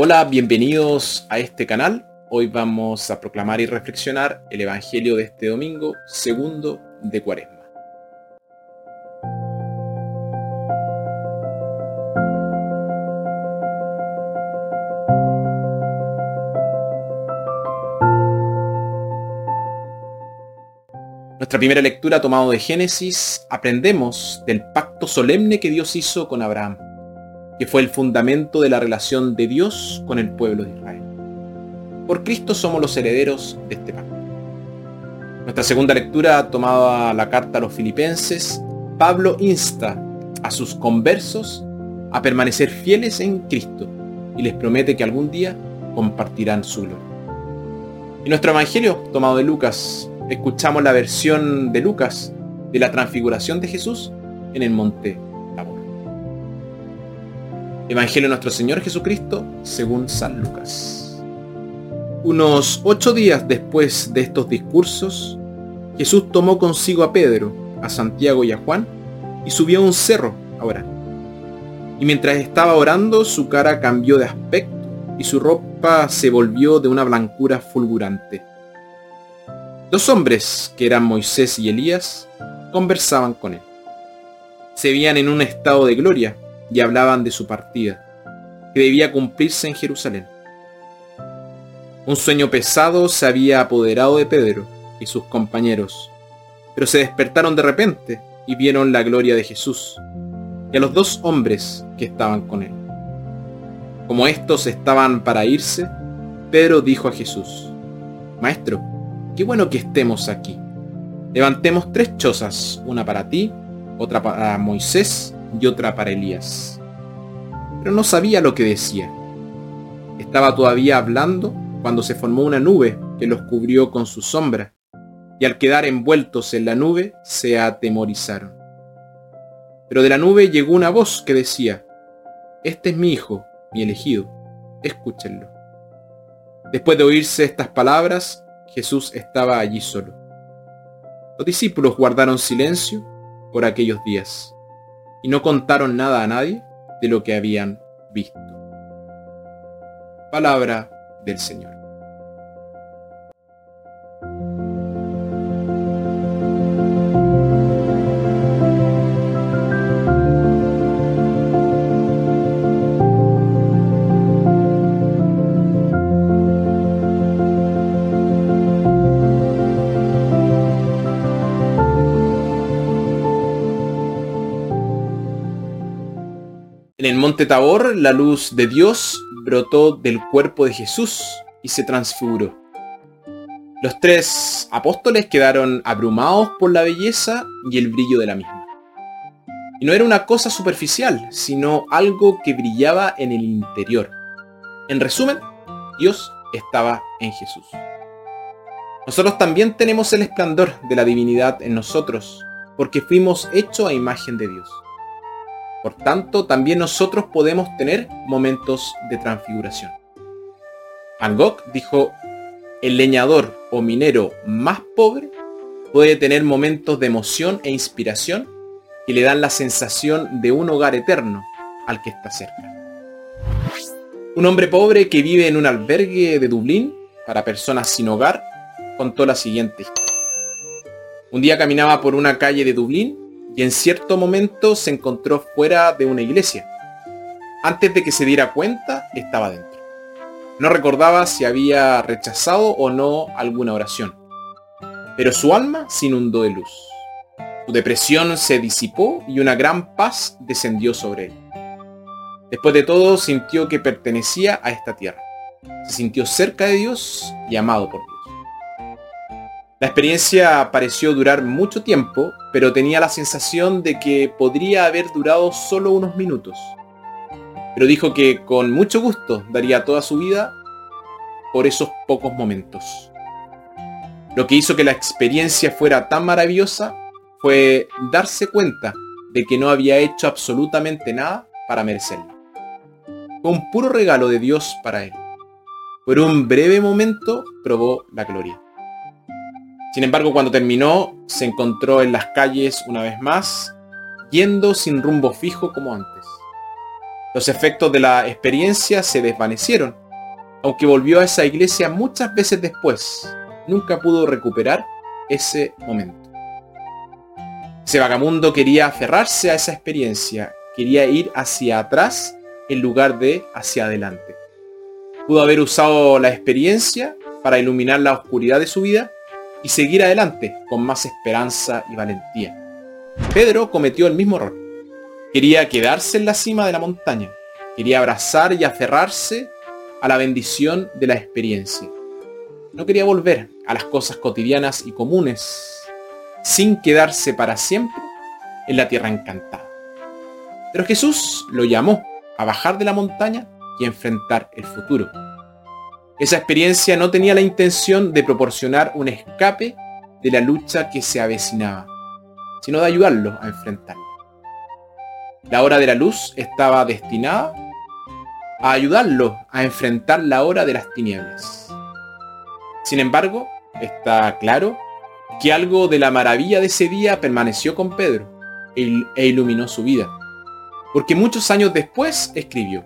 Hola, bienvenidos a este canal. Hoy vamos a proclamar y reflexionar el Evangelio de este domingo, segundo de Cuaresma. Nuestra primera lectura tomado de Génesis, aprendemos del pacto solemne que Dios hizo con Abraham, que fue el fundamento de la relación de Dios con el pueblo de Israel. Por Cristo somos los herederos de este pacto. Nuestra segunda lectura, tomada la carta a los filipenses, Pablo insta a sus conversos a permanecer fieles en Cristo y les promete que algún día compartirán su gloria. Y nuestro Evangelio, tomado de Lucas, escuchamos la versión de Lucas de la transfiguración de Jesús en el monte. Evangelio de nuestro Señor Jesucristo según San Lucas. Unos ocho días después de estos discursos, Jesús tomó consigo a Pedro, a Santiago y a Juan y subió a un cerro a orar. Y mientras estaba orando, su cara cambió de aspecto y su ropa se volvió de una blancura fulgurante Dos hombres, que eran Moisés y Elías, conversaban con él. Se veían en un estado de gloria y hablaban de su partida, que debía cumplirse en Jerusalén. Un sueño pesado se había apoderado de Pedro y sus compañeros, pero se despertaron de repente y vieron la gloria de Jesús y a los dos hombres que estaban con él. Como estos estaban para irse, Pedro dijo a Jesús, Maestro, qué bueno que estemos aquí. Levantemos tres chozas, una para ti, otra para Moisés y otra para Elías. Pero no sabía lo que decía. Estaba todavía hablando cuando se formó una nube que los cubrió con su sombra, y al quedar envueltos en la nube se atemorizaron. Pero de la nube llegó una voz que decía, Este es mi hijo, mi elegido, escúchenlo. Después de oírse estas palabras, Jesús estaba allí solo. Los discípulos guardaron silencio por aquellos días y no contaron nada a nadie de lo que habían visto. Palabra del Señor. En el monte Tabor, la luz de Dios brotó del cuerpo de Jesús y se transfiguró. Los tres apóstoles quedaron abrumados por la belleza y el brillo de la misma. Y no era una cosa superficial, sino algo que brillaba en el interior. En resumen, Dios estaba en Jesús. Nosotros también tenemos el esplendor de la divinidad en nosotros, porque fuimos hechos a imagen de Dios. Por tanto, también nosotros podemos tener momentos de transfiguración. Van Gogh dijo, el leñador o minero más pobre puede tener momentos de emoción e inspiración que le dan la sensación de un hogar eterno al que está cerca. Un hombre pobre que vive en un albergue de Dublín para personas sin hogar contó la siguiente historia. Un día caminaba por una calle de Dublín y en cierto momento se encontró fuera de una iglesia. Antes de que se diera cuenta, estaba dentro. No recordaba si había rechazado o no alguna oración, pero su alma se inundó de luz. Su depresión se disipó y una gran paz descendió sobre él. Después de todo, sintió que pertenecía a esta tierra. Se sintió cerca de Dios y amado por Dios. La experiencia pareció durar mucho tiempo, pero tenía la sensación de que podría haber durado solo unos minutos. Pero dijo que con mucho gusto daría toda su vida por esos pocos momentos. Lo que hizo que la experiencia fuera tan maravillosa fue darse cuenta de que no había hecho absolutamente nada para merecerlo. Fue un puro regalo de Dios para él. Por un breve momento probó la gloria. Sin embargo, cuando terminó, se encontró en las calles una vez más, yendo sin rumbo fijo como antes. Los efectos de la experiencia se desvanecieron, aunque volvió a esa iglesia muchas veces después. Nunca pudo recuperar ese momento. Ese vagamundo quería aferrarse a esa experiencia, quería ir hacia atrás en lugar de hacia adelante. Pudo haber usado la experiencia para iluminar la oscuridad de su vida y seguir adelante con más esperanza y valentía. Pedro cometió el mismo error. Quería quedarse en la cima de la montaña. Quería abrazar y aferrarse a la bendición de la experiencia. No quería volver a las cosas cotidianas y comunes sin quedarse para siempre en la tierra encantada. Pero Jesús lo llamó a bajar de la montaña y enfrentar el futuro. Esa experiencia no tenía la intención de proporcionar un escape de la lucha que se avecinaba, sino de ayudarlo a enfrentarla. La hora de la luz estaba destinada a ayudarlo a enfrentar la hora de las tinieblas. Sin embargo, está claro que algo de la maravilla de ese día permaneció con Pedro e iluminó su vida. Porque muchos años después escribió,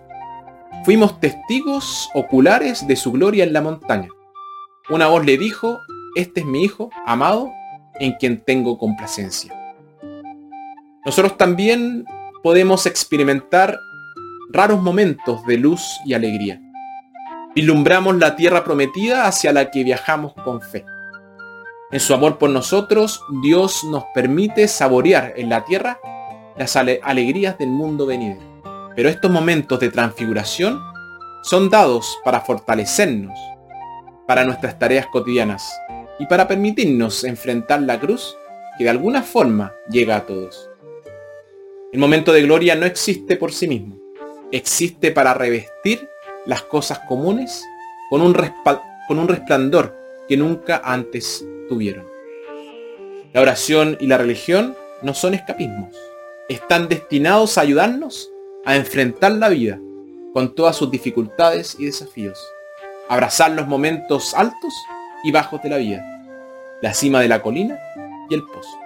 Fuimos testigos oculares de su gloria en la montaña. Una voz le dijo, este es mi hijo amado en quien tengo complacencia. Nosotros también podemos experimentar raros momentos de luz y alegría. Vislumbramos la tierra prometida hacia la que viajamos con fe. En su amor por nosotros, Dios nos permite saborear en la tierra las alegrías del mundo venidero. Pero estos momentos de transfiguración son dados para fortalecernos para nuestras tareas cotidianas y para permitirnos enfrentar la cruz que de alguna forma llega a todos. El momento de gloria no existe por sí mismo, existe para revestir las cosas comunes con un, con un resplandor que nunca antes tuvieron. La oración y la religión no son escapismos, están destinados a ayudarnos a enfrentar la vida con todas sus dificultades y desafíos, abrazar los momentos altos y bajos de la vida, la cima de la colina y el pozo.